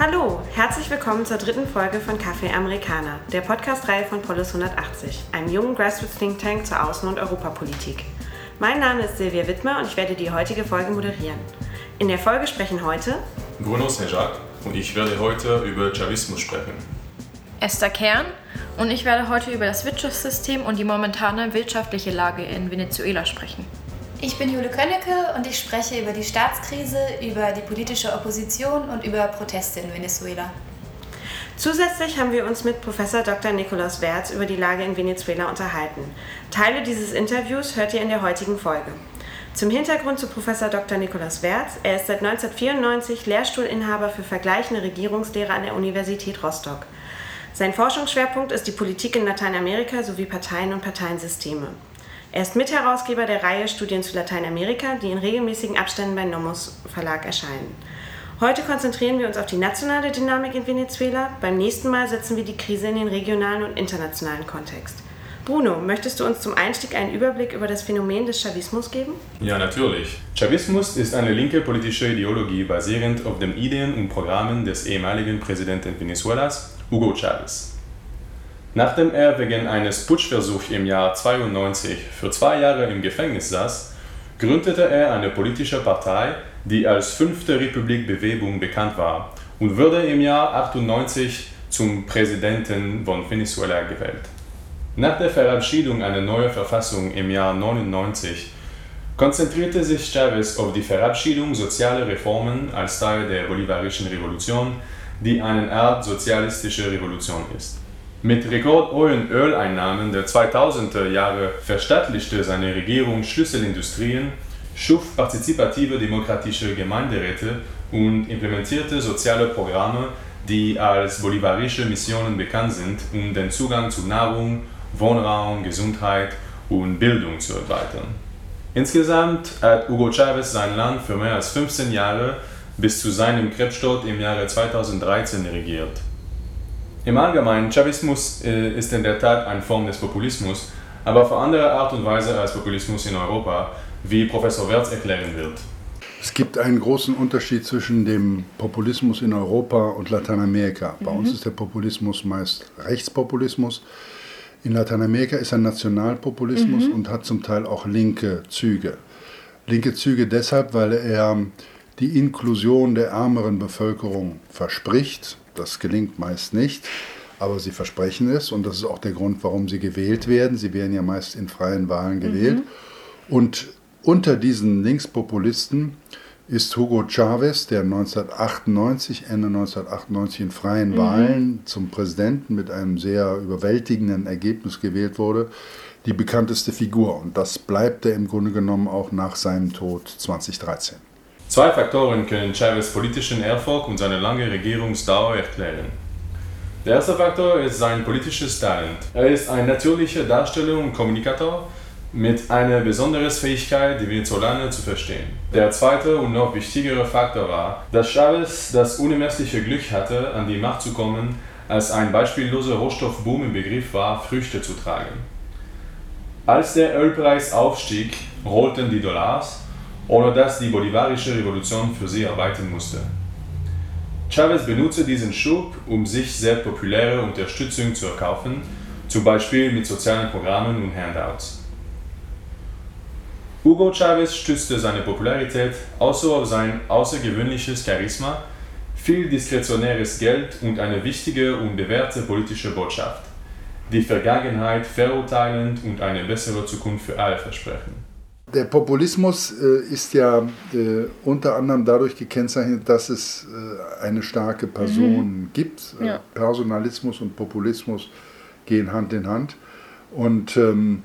Hallo, herzlich willkommen zur dritten Folge von Café Amerikaner, der Podcast-Reihe von Polis 180, einem jungen Grassroots Think Tank zur Außen- und Europapolitik. Mein Name ist Silvia Wittmer und ich werde die heutige Folge moderieren. In der Folge sprechen heute Bruno Saint-Jacques und ich werde heute über Chavismus sprechen. Esther Kern und ich werde heute über das Wirtschaftssystem und die momentane wirtschaftliche Lage in Venezuela sprechen. Ich bin Jule Könnecke und ich spreche über die Staatskrise, über die politische Opposition und über Proteste in Venezuela. Zusätzlich haben wir uns mit Professor Dr. Nikolaus Wertz über die Lage in Venezuela unterhalten. Teile dieses Interviews hört ihr in der heutigen Folge. Zum Hintergrund zu Professor Dr. Nikolaus Wertz. Er ist seit 1994 Lehrstuhlinhaber für vergleichende Regierungslehre an der Universität Rostock. Sein Forschungsschwerpunkt ist die Politik in Lateinamerika sowie Parteien und Parteiensysteme. Er ist Mitherausgeber der Reihe Studien zu Lateinamerika, die in regelmäßigen Abständen bei Nomos Verlag erscheinen. Heute konzentrieren wir uns auf die nationale Dynamik in Venezuela. Beim nächsten Mal setzen wir die Krise in den regionalen und internationalen Kontext. Bruno, möchtest du uns zum Einstieg einen Überblick über das Phänomen des Chavismus geben? Ja, natürlich. Chavismus ist eine linke politische Ideologie basierend auf den Ideen und Programmen des ehemaligen Präsidenten Venezuelas, Hugo Chavez. Nachdem er wegen eines Putschversuchs im Jahr 92 für zwei Jahre im Gefängnis saß, gründete er eine politische Partei, die als Fünfte Republik-Bewegung bekannt war und wurde im Jahr 98 zum Präsidenten von Venezuela gewählt. Nach der Verabschiedung einer neuen Verfassung im Jahr 99 konzentrierte sich Chavez auf die Verabschiedung sozialer Reformen als Teil der bolivarischen Revolution, die eine Art sozialistische Revolution ist. Mit rekordhohen Öleinnahmen der 2000er Jahre verstaatlichte seine Regierung Schlüsselindustrien, schuf partizipative demokratische Gemeinderäte und implementierte soziale Programme, die als bolivarische Missionen bekannt sind, um den Zugang zu Nahrung, Wohnraum, Gesundheit und Bildung zu erweitern. Insgesamt hat Hugo Chavez sein Land für mehr als 15 Jahre bis zu seinem Krebstod im Jahre 2013 regiert. Im Allgemeinen, Chavismus äh, ist in der Tat eine Form des Populismus, aber auf andere Art und Weise als Populismus in Europa, wie Professor Wertz erklären wird. Es gibt einen großen Unterschied zwischen dem Populismus in Europa und Lateinamerika. Bei mhm. uns ist der Populismus meist Rechtspopulismus. In Lateinamerika ist er Nationalpopulismus mhm. und hat zum Teil auch linke Züge. Linke Züge deshalb, weil er die Inklusion der ärmeren Bevölkerung verspricht das gelingt meist nicht, aber sie versprechen es und das ist auch der Grund, warum sie gewählt werden. Sie werden ja meist in freien Wahlen gewählt. Mhm. Und unter diesen Linkspopulisten ist Hugo Chavez, der 1998, Ende 1998 in freien mhm. Wahlen zum Präsidenten mit einem sehr überwältigenden Ergebnis gewählt wurde, die bekannteste Figur. Und das bleibt er im Grunde genommen auch nach seinem Tod 2013. Zwei Faktoren können Chavez politischen Erfolg und seine lange Regierungsdauer erklären. Der erste Faktor ist sein politisches Talent. Er ist ein natürlicher Darsteller und Kommunikator mit einer besonderen Fähigkeit, die Venezolaner zu verstehen. Der zweite und noch wichtigere Faktor war, dass Chavez das unermessliche Glück hatte, an die Macht zu kommen, als ein beispielloser Rohstoffboom im Begriff war, Früchte zu tragen. Als der Ölpreis aufstieg, rollten die Dollars ohne dass die bolivarische Revolution für sie arbeiten musste. Chavez benutzte diesen Schub, um sich sehr populäre Unterstützung zu erkaufen, zum Beispiel mit sozialen Programmen und Handouts. Hugo Chavez stützte seine Popularität außer auf sein außergewöhnliches Charisma, viel diskretionäres Geld und eine wichtige und bewährte politische Botschaft, die Vergangenheit verurteilend und eine bessere Zukunft für alle versprechen. Der Populismus äh, ist ja äh, unter anderem dadurch gekennzeichnet, dass es äh, eine starke Person mhm. gibt. Äh, ja. Personalismus und Populismus gehen Hand in Hand. Und ähm,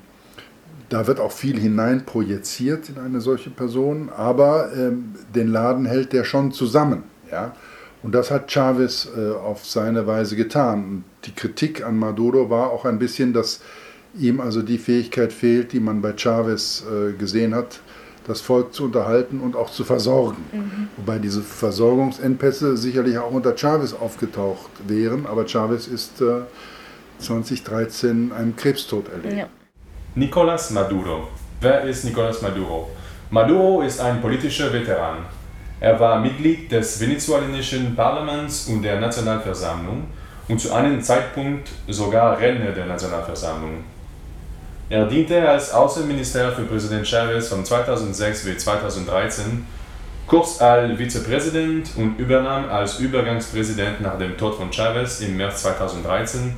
da wird auch viel hineinprojiziert in eine solche Person, aber ähm, den Laden hält der schon zusammen. Ja? Und das hat Chavez äh, auf seine Weise getan. Und die Kritik an Maduro war auch ein bisschen, dass ihm also die Fähigkeit fehlt, die man bei Chavez äh, gesehen hat, das Volk zu unterhalten und auch zu versorgen. Mhm. Wobei diese Versorgungsengpässe sicherlich auch unter Chavez aufgetaucht wären, aber Chavez ist äh, 2013 einem Krebstod erlegt. Ja. Nicolás Maduro. Wer ist Nicolás Maduro? Maduro ist ein politischer Veteran. Er war Mitglied des venezolanischen Parlaments und der Nationalversammlung und zu einem Zeitpunkt sogar Redner der Nationalversammlung. Er diente als Außenminister für Präsident Chavez von 2006 bis 2013, kurz als Vizepräsident und übernahm als Übergangspräsident nach dem Tod von Chavez im März 2013,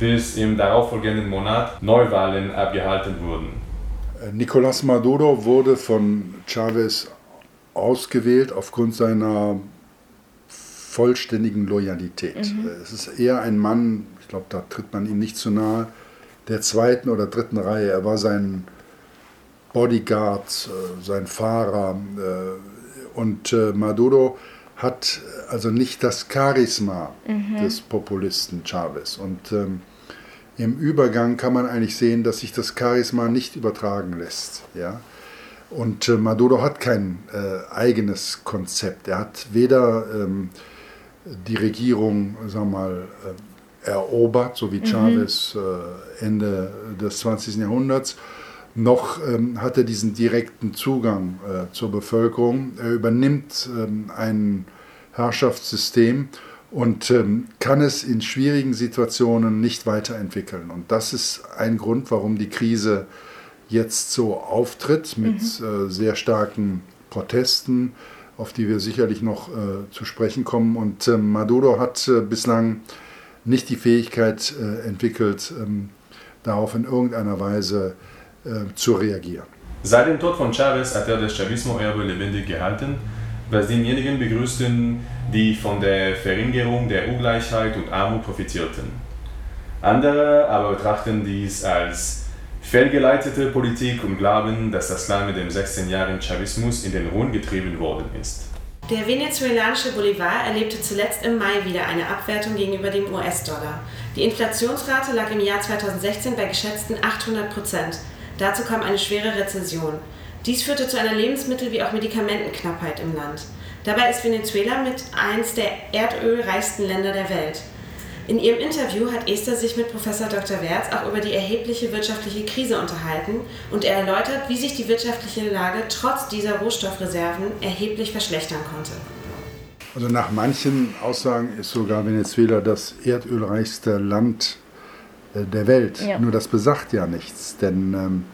bis im darauffolgenden Monat Neuwahlen abgehalten wurden. Nicolás Maduro wurde von Chavez ausgewählt aufgrund seiner vollständigen Loyalität. Mhm. Es ist eher ein Mann, ich glaube, da tritt man ihm nicht zu nahe, der zweiten oder dritten Reihe. Er war sein Bodyguard, äh, sein Fahrer. Äh, und äh, Maduro hat also nicht das Charisma mhm. des Populisten Chavez. Und ähm, im Übergang kann man eigentlich sehen, dass sich das Charisma nicht übertragen lässt. Ja? Und äh, Maduro hat kein äh, eigenes Konzept. Er hat weder ähm, die Regierung sagen wir mal, äh, erobert, so wie mhm. Chavez mhm. Ende des 20. Jahrhunderts, noch ähm, hat er diesen direkten Zugang äh, zur Bevölkerung. Er übernimmt ähm, ein Herrschaftssystem und ähm, kann es in schwierigen Situationen nicht weiterentwickeln. Und das ist ein Grund, warum die Krise jetzt so auftritt mit mhm. äh, sehr starken Protesten, auf die wir sicherlich noch äh, zu sprechen kommen. Und äh, Maduro hat äh, bislang nicht die Fähigkeit äh, entwickelt, ähm, darauf in irgendeiner Weise äh, zu reagieren. Seit dem Tod von Chavez hat er das Chavismo-Erbe lebendig gehalten, was diejenigen begrüßten, die von der Verringerung der Ungleichheit und Armut profitierten. Andere aber betrachten dies als fehlgeleitete Politik und glauben, dass das Land mit dem 16 Jahren Chavismus in den Ruin getrieben worden ist. Der venezuelanische Bolivar erlebte zuletzt im Mai wieder eine Abwertung gegenüber dem US-Dollar. Die Inflationsrate lag im Jahr 2016 bei geschätzten 800 Prozent. Dazu kam eine schwere Rezession. Dies führte zu einer Lebensmittel- wie auch Medikamentenknappheit im Land. Dabei ist Venezuela mit eins der erdölreichsten Länder der Welt. In ihrem Interview hat Esther sich mit Professor Dr. Wertz auch über die erhebliche wirtschaftliche Krise unterhalten und er erläutert, wie sich die wirtschaftliche Lage trotz dieser Rohstoffreserven erheblich verschlechtern konnte. Also nach manchen Aussagen ist sogar Venezuela das erdölreichste Land äh, der Welt. Ja. Nur das besagt ja nichts, denn ähm,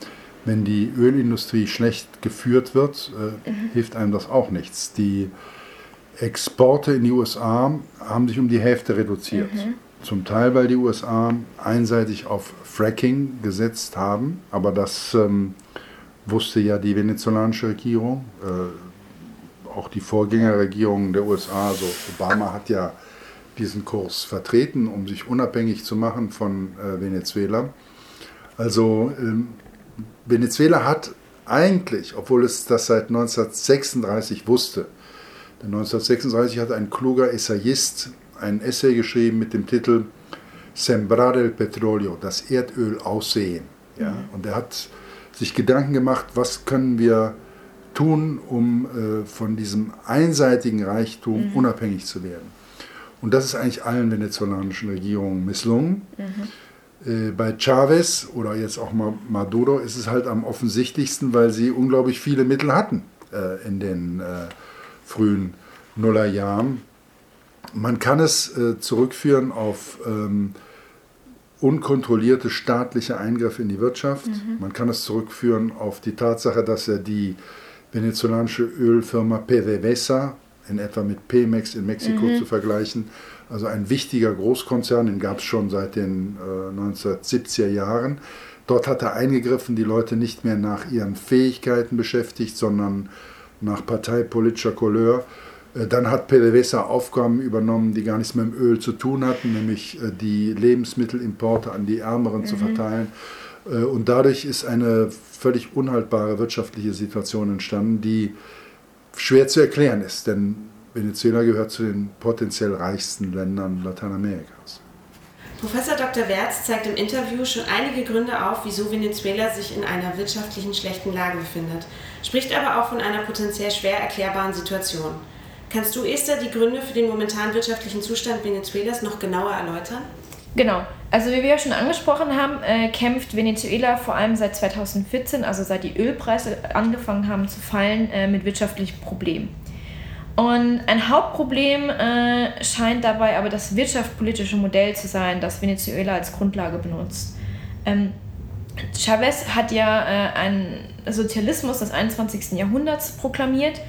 wenn die Ölindustrie schlecht geführt wird, äh, mhm. hilft einem das auch nichts. Die Exporte in die USA haben sich um die Hälfte reduziert. Mhm. Zum Teil, weil die USA einseitig auf Fracking gesetzt haben, aber das ähm, wusste ja die venezolanische Regierung, äh, auch die Vorgängerregierung der USA. Also Obama hat ja diesen Kurs vertreten, um sich unabhängig zu machen von äh, Venezuela. Also ähm, Venezuela hat eigentlich, obwohl es das seit 1936 wusste, denn 1936 hat ein kluger Essayist ein Essay geschrieben mit dem Titel Sembrar el Petróleo, das Erdöl aussehen. Ja? Mhm. Und er hat sich Gedanken gemacht, was können wir tun, um äh, von diesem einseitigen Reichtum mhm. unabhängig zu werden. Und das ist eigentlich allen venezolanischen Regierungen misslungen. Mhm. Äh, bei Chavez oder jetzt auch Maduro ist es halt am offensichtlichsten, weil sie unglaublich viele Mittel hatten äh, in den äh, frühen Nullerjahren. Man kann es äh, zurückführen auf ähm, unkontrollierte staatliche Eingriffe in die Wirtschaft. Mhm. Man kann es zurückführen auf die Tatsache, dass er die venezolanische Ölfirma PDVSA, in etwa mit Pemex in Mexiko mhm. zu vergleichen, also ein wichtiger Großkonzern, den gab es schon seit den äh, 1970er Jahren. Dort hat er eingegriffen, die Leute nicht mehr nach ihren Fähigkeiten beschäftigt, sondern nach parteipolitischer Couleur. Äh, dann hat PDVSA Aufgaben übernommen, die gar nichts mit dem Öl zu tun hatten, nämlich äh, die Lebensmittelimporte an die Ärmeren mhm. zu verteilen. Äh, und dadurch ist eine völlig unhaltbare wirtschaftliche Situation entstanden, die schwer zu erklären ist, denn Venezuela gehört zu den potenziell reichsten Ländern Lateinamerikas. Professor Dr. Wertz zeigt im Interview schon einige Gründe auf, wieso Venezuela sich in einer wirtschaftlichen schlechten Lage befindet, spricht aber auch von einer potenziell schwer erklärbaren Situation. Kannst du, Esther, die Gründe für den momentanen wirtschaftlichen Zustand Venezuelas noch genauer erläutern? Genau. Also wie wir ja schon angesprochen haben, äh, kämpft Venezuela vor allem seit 2014, also seit die Ölpreise angefangen haben zu fallen, äh, mit wirtschaftlichen Problemen. Und ein Hauptproblem äh, scheint dabei aber das wirtschaftspolitische Modell zu sein, das Venezuela als Grundlage benutzt. Ähm, Chavez hat ja äh, einen Sozialismus des 21. Jahrhunderts proklamiert,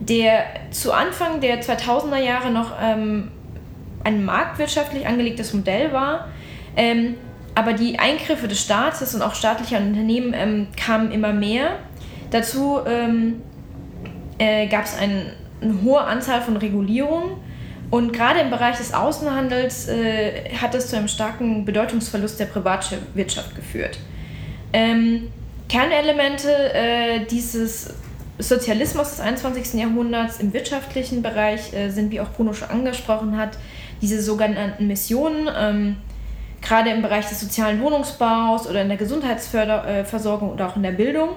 der zu Anfang der 2000er Jahre noch ähm, ein marktwirtschaftlich angelegtes Modell war. Ähm, aber die Eingriffe des Staates und auch staatlicher Unternehmen ähm, kamen immer mehr. Dazu ähm, äh, gab es ein, eine hohe Anzahl von Regulierungen. Und gerade im Bereich des Außenhandels äh, hat es zu einem starken Bedeutungsverlust der Privatwirtschaft geführt. Ähm, Kernelemente äh, dieses Sozialismus des 21. Jahrhunderts im wirtschaftlichen Bereich äh, sind, wie auch Bruno schon angesprochen hat, diese sogenannten Missionen, ähm, gerade im Bereich des sozialen Wohnungsbaus oder in der Gesundheitsversorgung oder auch in der Bildung.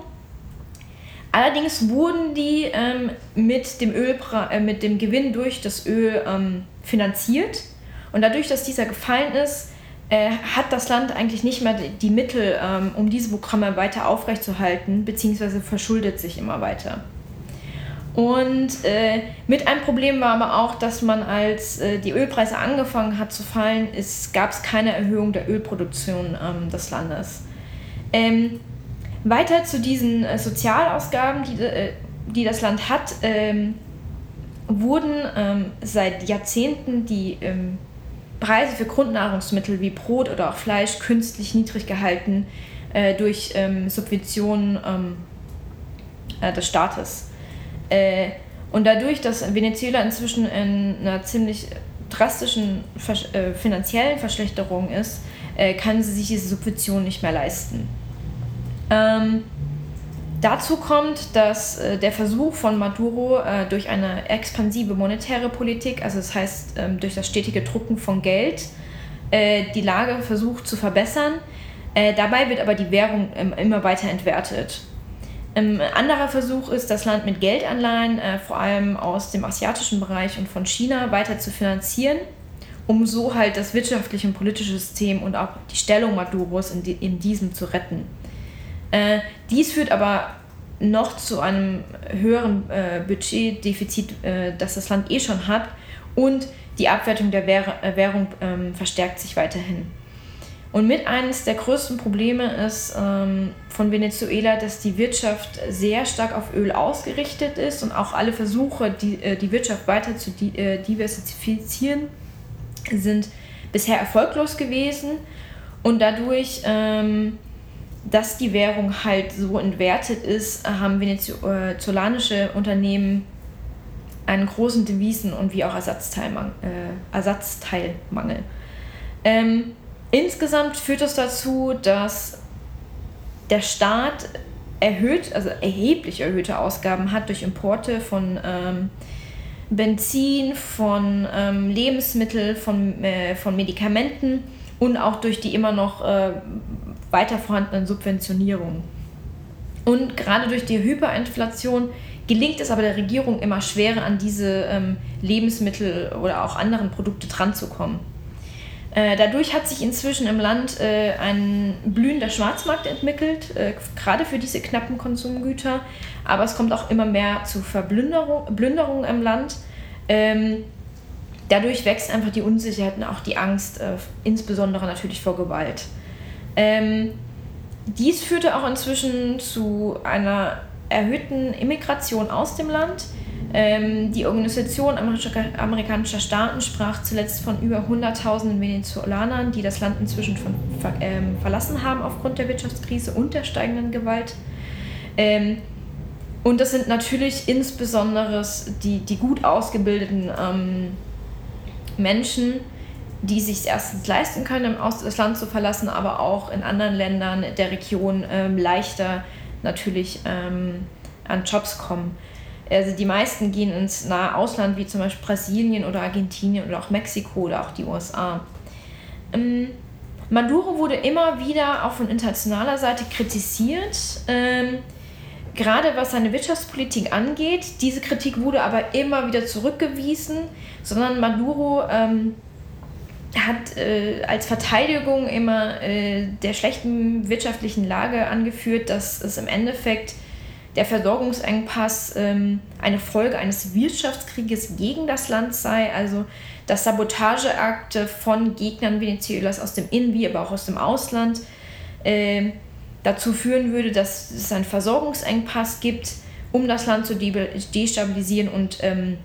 Allerdings wurden die ähm, mit, dem Ölpra äh, mit dem Gewinn durch das Öl ähm, finanziert. Und dadurch, dass dieser gefallen ist, äh, hat das Land eigentlich nicht mehr die Mittel, ähm, um diese Programme weiter aufrechtzuerhalten, beziehungsweise verschuldet sich immer weiter. Und äh, mit einem Problem war aber auch, dass man, als äh, die Ölpreise angefangen hat zu fallen, gab es keine Erhöhung der Ölproduktion ähm, des Landes. Ähm, weiter zu diesen äh, Sozialausgaben, die, äh, die das Land hat, ähm, wurden ähm, seit Jahrzehnten die ähm, Preise für Grundnahrungsmittel wie Brot oder auch Fleisch künstlich niedrig gehalten äh, durch ähm, Subventionen ähm, äh, des Staates. Äh, und dadurch, dass Venezuela inzwischen in einer ziemlich drastischen Versch äh, finanziellen Verschlechterung ist, äh, kann sie sich diese Subventionen nicht mehr leisten. Ähm, Dazu kommt, dass äh, der Versuch von Maduro äh, durch eine expansive monetäre Politik, also das heißt ähm, durch das stetige Drucken von Geld, äh, die Lage versucht zu verbessern. Äh, dabei wird aber die Währung ähm, immer weiter entwertet. Ein anderer Versuch ist, das Land mit Geldanleihen, äh, vor allem aus dem asiatischen Bereich und von China, weiter zu finanzieren, um so halt das wirtschaftliche und politische System und auch die Stellung Maduros in, die, in diesem zu retten. Äh, dies führt aber noch zu einem höheren äh, Budgetdefizit, äh, das das Land eh schon hat. Und die Abwertung der Währ äh, Währung ähm, verstärkt sich weiterhin. Und mit eines der größten Probleme ist ähm, von Venezuela, dass die Wirtschaft sehr stark auf Öl ausgerichtet ist und auch alle Versuche, die, äh, die Wirtschaft weiter zu di äh, diversifizieren, sind bisher erfolglos gewesen. Und dadurch ähm, dass die Währung halt so entwertet ist, haben venezolanische Unternehmen einen großen Devisen- und wie auch Ersatzteilmangel. Äh, Ersatzteilmangel. Ähm, insgesamt führt das dazu, dass der Staat erhöht, also erheblich erhöhte Ausgaben hat durch Importe von ähm, Benzin, von ähm, Lebensmitteln, von, äh, von Medikamenten und auch durch die immer noch äh, weiter vorhandenen Subventionierungen. Und gerade durch die Hyperinflation gelingt es aber der Regierung immer schwerer, an diese ähm, Lebensmittel oder auch anderen Produkte dranzukommen. Äh, dadurch hat sich inzwischen im Land äh, ein blühender Schwarzmarkt entwickelt, äh, gerade für diese knappen Konsumgüter. Aber es kommt auch immer mehr zu Verblünderung im Land. Ähm, dadurch wächst einfach die Unsicherheit und auch die Angst, äh, insbesondere natürlich vor Gewalt. Ähm, dies führte auch inzwischen zu einer erhöhten Immigration aus dem Land. Ähm, die Organisation amerikanischer Staaten sprach zuletzt von über 100.000 Venezolanern, die das Land inzwischen von, ähm, verlassen haben aufgrund der Wirtschaftskrise und der steigenden Gewalt. Ähm, und das sind natürlich insbesondere die, die gut ausgebildeten ähm, Menschen, die sich erstens leisten können, das Land zu verlassen, aber auch in anderen Ländern der Region ähm, leichter natürlich ähm, an Jobs kommen. Also die meisten gehen ins nahe Ausland, wie zum Beispiel Brasilien oder Argentinien oder auch Mexiko oder auch die USA. Ähm, Maduro wurde immer wieder auch von internationaler Seite kritisiert, ähm, gerade was seine Wirtschaftspolitik angeht. Diese Kritik wurde aber immer wieder zurückgewiesen, sondern Maduro ähm, hat äh, als Verteidigung immer äh, der schlechten wirtschaftlichen Lage angeführt, dass es im Endeffekt der Versorgungsengpass ähm, eine Folge eines Wirtschaftskrieges gegen das Land sei, also dass Sabotageakte von Gegnern Venezuelas aus dem Innen- wie aber auch aus dem Ausland äh, dazu führen würde, dass es einen Versorgungsengpass gibt, um das Land zu destabilisieren und ähm,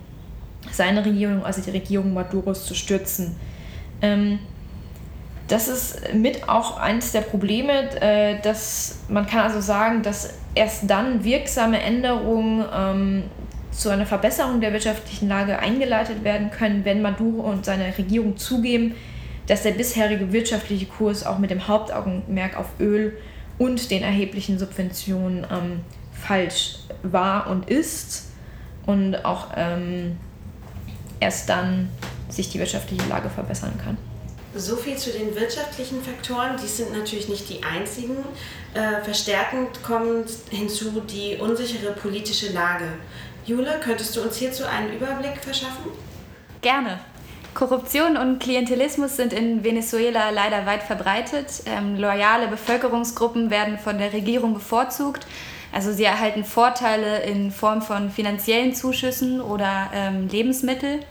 seine Regierung, also die Regierung Maduros, zu stürzen. Ähm, das ist mit auch eines der Probleme, äh, dass man kann also sagen, dass erst dann wirksame Änderungen ähm, zu einer Verbesserung der wirtschaftlichen Lage eingeleitet werden können, wenn Maduro und seine Regierung zugeben, dass der bisherige wirtschaftliche Kurs auch mit dem Hauptaugenmerk auf Öl und den erheblichen Subventionen ähm, falsch war und ist. Und auch ähm, erst dann sich die wirtschaftliche Lage verbessern kann. So viel zu den wirtschaftlichen Faktoren. Die sind natürlich nicht die einzigen. Äh, verstärkend kommt hinzu die unsichere politische Lage. Jule, könntest du uns hierzu einen Überblick verschaffen? Gerne. Korruption und Klientelismus sind in Venezuela leider weit verbreitet. Ähm, loyale Bevölkerungsgruppen werden von der Regierung bevorzugt. Also sie erhalten Vorteile in Form von finanziellen Zuschüssen oder ähm, Lebensmittel.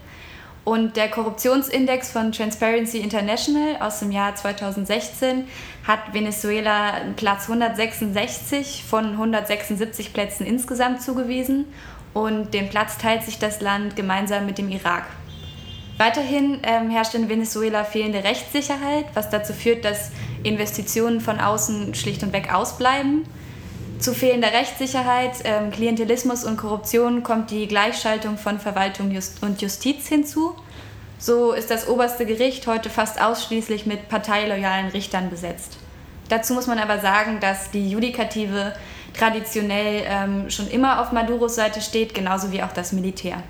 Und der Korruptionsindex von Transparency International aus dem Jahr 2016 hat Venezuela Platz 166 von 176 Plätzen insgesamt zugewiesen. Und den Platz teilt sich das Land gemeinsam mit dem Irak. Weiterhin ähm, herrscht in Venezuela fehlende Rechtssicherheit, was dazu führt, dass Investitionen von außen schlicht und weg ausbleiben. Zu fehlender Rechtssicherheit, ähm, Klientelismus und Korruption kommt die Gleichschaltung von Verwaltung Just und Justiz hinzu. So ist das oberste Gericht heute fast ausschließlich mit parteiloyalen Richtern besetzt. Dazu muss man aber sagen, dass die Judikative traditionell ähm, schon immer auf Maduros Seite steht, genauso wie auch das Militär.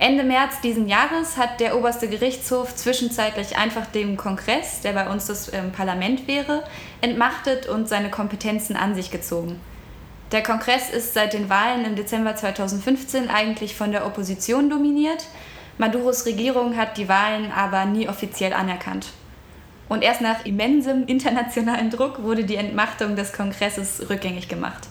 Ende März diesen Jahres hat der oberste Gerichtshof zwischenzeitlich einfach den Kongress, der bei uns das ähm, Parlament wäre, entmachtet und seine Kompetenzen an sich gezogen. Der Kongress ist seit den Wahlen im Dezember 2015 eigentlich von der Opposition dominiert. Maduros Regierung hat die Wahlen aber nie offiziell anerkannt. Und erst nach immensem internationalen Druck wurde die Entmachtung des Kongresses rückgängig gemacht.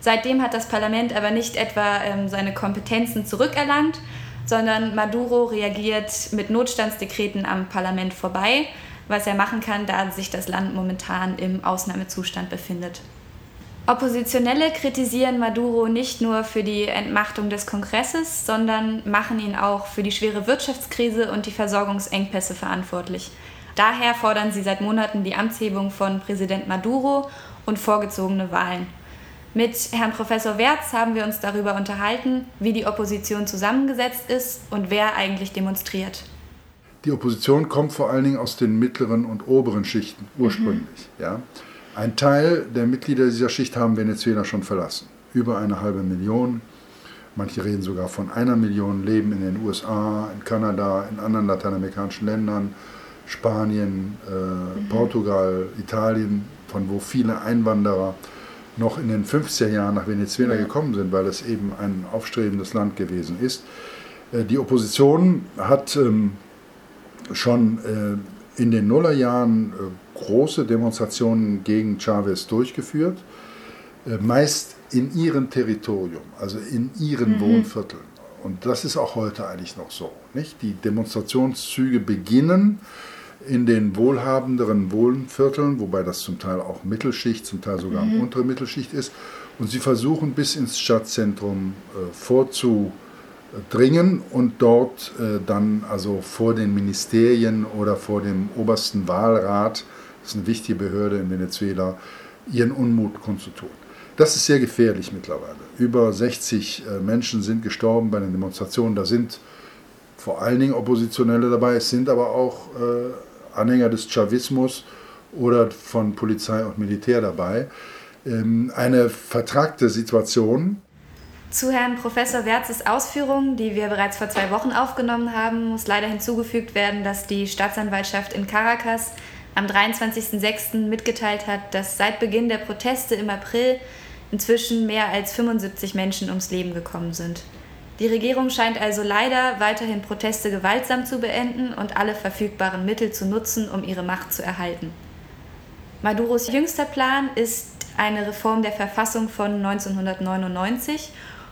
Seitdem hat das Parlament aber nicht etwa ähm, seine Kompetenzen zurückerlangt, sondern Maduro reagiert mit Notstandsdekreten am Parlament vorbei, was er machen kann, da sich das Land momentan im Ausnahmezustand befindet. Oppositionelle kritisieren Maduro nicht nur für die Entmachtung des Kongresses, sondern machen ihn auch für die schwere Wirtschaftskrise und die Versorgungsengpässe verantwortlich. Daher fordern sie seit Monaten die Amtshebung von Präsident Maduro und vorgezogene Wahlen. Mit Herrn Professor Wertz haben wir uns darüber unterhalten, wie die Opposition zusammengesetzt ist und wer eigentlich demonstriert. Die Opposition kommt vor allen Dingen aus den mittleren und oberen Schichten ursprünglich. Mhm. Ja. Ein Teil der Mitglieder dieser Schicht haben Venezuela schon verlassen. Über eine halbe Million. Manche reden sogar von einer Million, leben in den USA, in Kanada, in anderen lateinamerikanischen Ländern, Spanien, äh, mhm. Portugal, Italien, von wo viele Einwanderer noch in den 50er Jahren nach Venezuela gekommen sind, weil es eben ein aufstrebendes Land gewesen ist. Äh, die Opposition hat ähm, schon äh, in den Nullerjahren äh, große Demonstrationen gegen Chavez durchgeführt, meist in ihrem Territorium, also in ihren mhm. Wohnvierteln. Und das ist auch heute eigentlich noch so. Nicht? Die Demonstrationszüge beginnen in den wohlhabenderen Wohnvierteln, wobei das zum Teil auch Mittelschicht, zum Teil sogar mhm. untere Mittelschicht ist. Und sie versuchen bis ins Stadtzentrum äh, vorzudringen und dort äh, dann also vor den Ministerien oder vor dem obersten Wahlrat, das ist eine wichtige Behörde in Venezuela, ihren Unmut kundzutun. Das ist sehr gefährlich mittlerweile. Über 60 äh, Menschen sind gestorben bei den Demonstrationen. Da sind vor allen Dingen Oppositionelle dabei, es sind aber auch äh, Anhänger des Chavismus oder von Polizei und Militär dabei. Ähm, eine vertragte Situation. Zu Herrn Professor Werzes Ausführungen, die wir bereits vor zwei Wochen aufgenommen haben, muss leider hinzugefügt werden, dass die Staatsanwaltschaft in Caracas am 23.06. mitgeteilt hat, dass seit Beginn der Proteste im April inzwischen mehr als 75 Menschen ums Leben gekommen sind. Die Regierung scheint also leider weiterhin Proteste gewaltsam zu beenden und alle verfügbaren Mittel zu nutzen, um ihre Macht zu erhalten. Maduros jüngster Plan ist eine Reform der Verfassung von 1999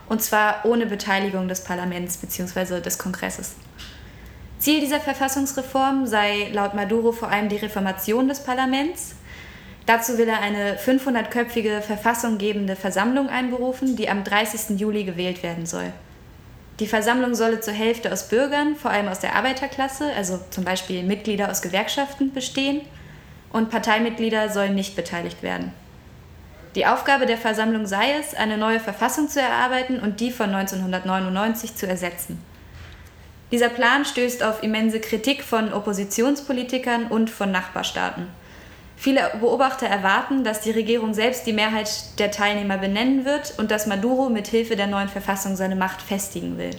und zwar ohne Beteiligung des Parlaments bzw. des Kongresses. Ziel dieser Verfassungsreform sei laut Maduro vor allem die Reformation des Parlaments. Dazu will er eine 500-köpfige verfassunggebende Versammlung einberufen, die am 30. Juli gewählt werden soll. Die Versammlung solle zur Hälfte aus Bürgern, vor allem aus der Arbeiterklasse, also zum Beispiel Mitglieder aus Gewerkschaften, bestehen und Parteimitglieder sollen nicht beteiligt werden. Die Aufgabe der Versammlung sei es, eine neue Verfassung zu erarbeiten und die von 1999 zu ersetzen. Dieser Plan stößt auf immense Kritik von Oppositionspolitikern und von Nachbarstaaten. Viele Beobachter erwarten, dass die Regierung selbst die Mehrheit der Teilnehmer benennen wird und dass Maduro mit Hilfe der neuen Verfassung seine Macht festigen will.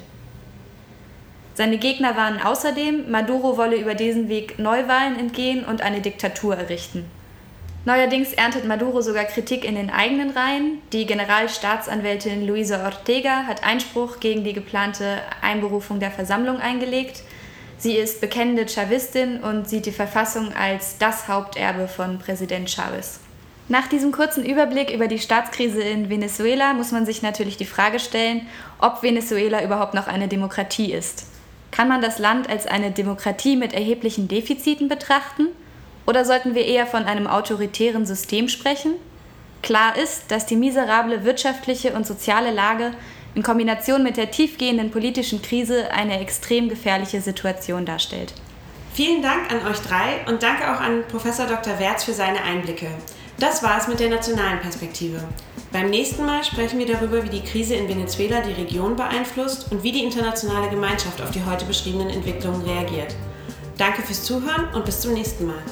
Seine Gegner warnen außerdem, Maduro wolle über diesen Weg Neuwahlen entgehen und eine Diktatur errichten. Neuerdings erntet Maduro sogar Kritik in den eigenen Reihen. Die Generalstaatsanwältin Luisa Ortega hat Einspruch gegen die geplante Einberufung der Versammlung eingelegt. Sie ist bekennende Chavistin und sieht die Verfassung als das Haupterbe von Präsident Chavez. Nach diesem kurzen Überblick über die Staatskrise in Venezuela muss man sich natürlich die Frage stellen, ob Venezuela überhaupt noch eine Demokratie ist. Kann man das Land als eine Demokratie mit erheblichen Defiziten betrachten? Oder sollten wir eher von einem autoritären System sprechen? Klar ist, dass die miserable wirtschaftliche und soziale Lage in Kombination mit der tiefgehenden politischen Krise eine extrem gefährliche Situation darstellt. Vielen Dank an euch drei und danke auch an Professor Dr. Wertz für seine Einblicke. Das war es mit der nationalen Perspektive. Beim nächsten Mal sprechen wir darüber, wie die Krise in Venezuela die Region beeinflusst und wie die internationale Gemeinschaft auf die heute beschriebenen Entwicklungen reagiert. Danke fürs Zuhören und bis zum nächsten Mal.